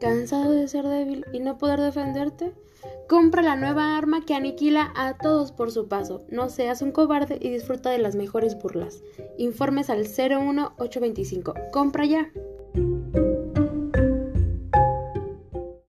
¿Cansado de ser débil y no poder defenderte? Compra la nueva arma que aniquila a todos por su paso. No seas un cobarde y disfruta de las mejores burlas. Informes al 01825. Compra ya.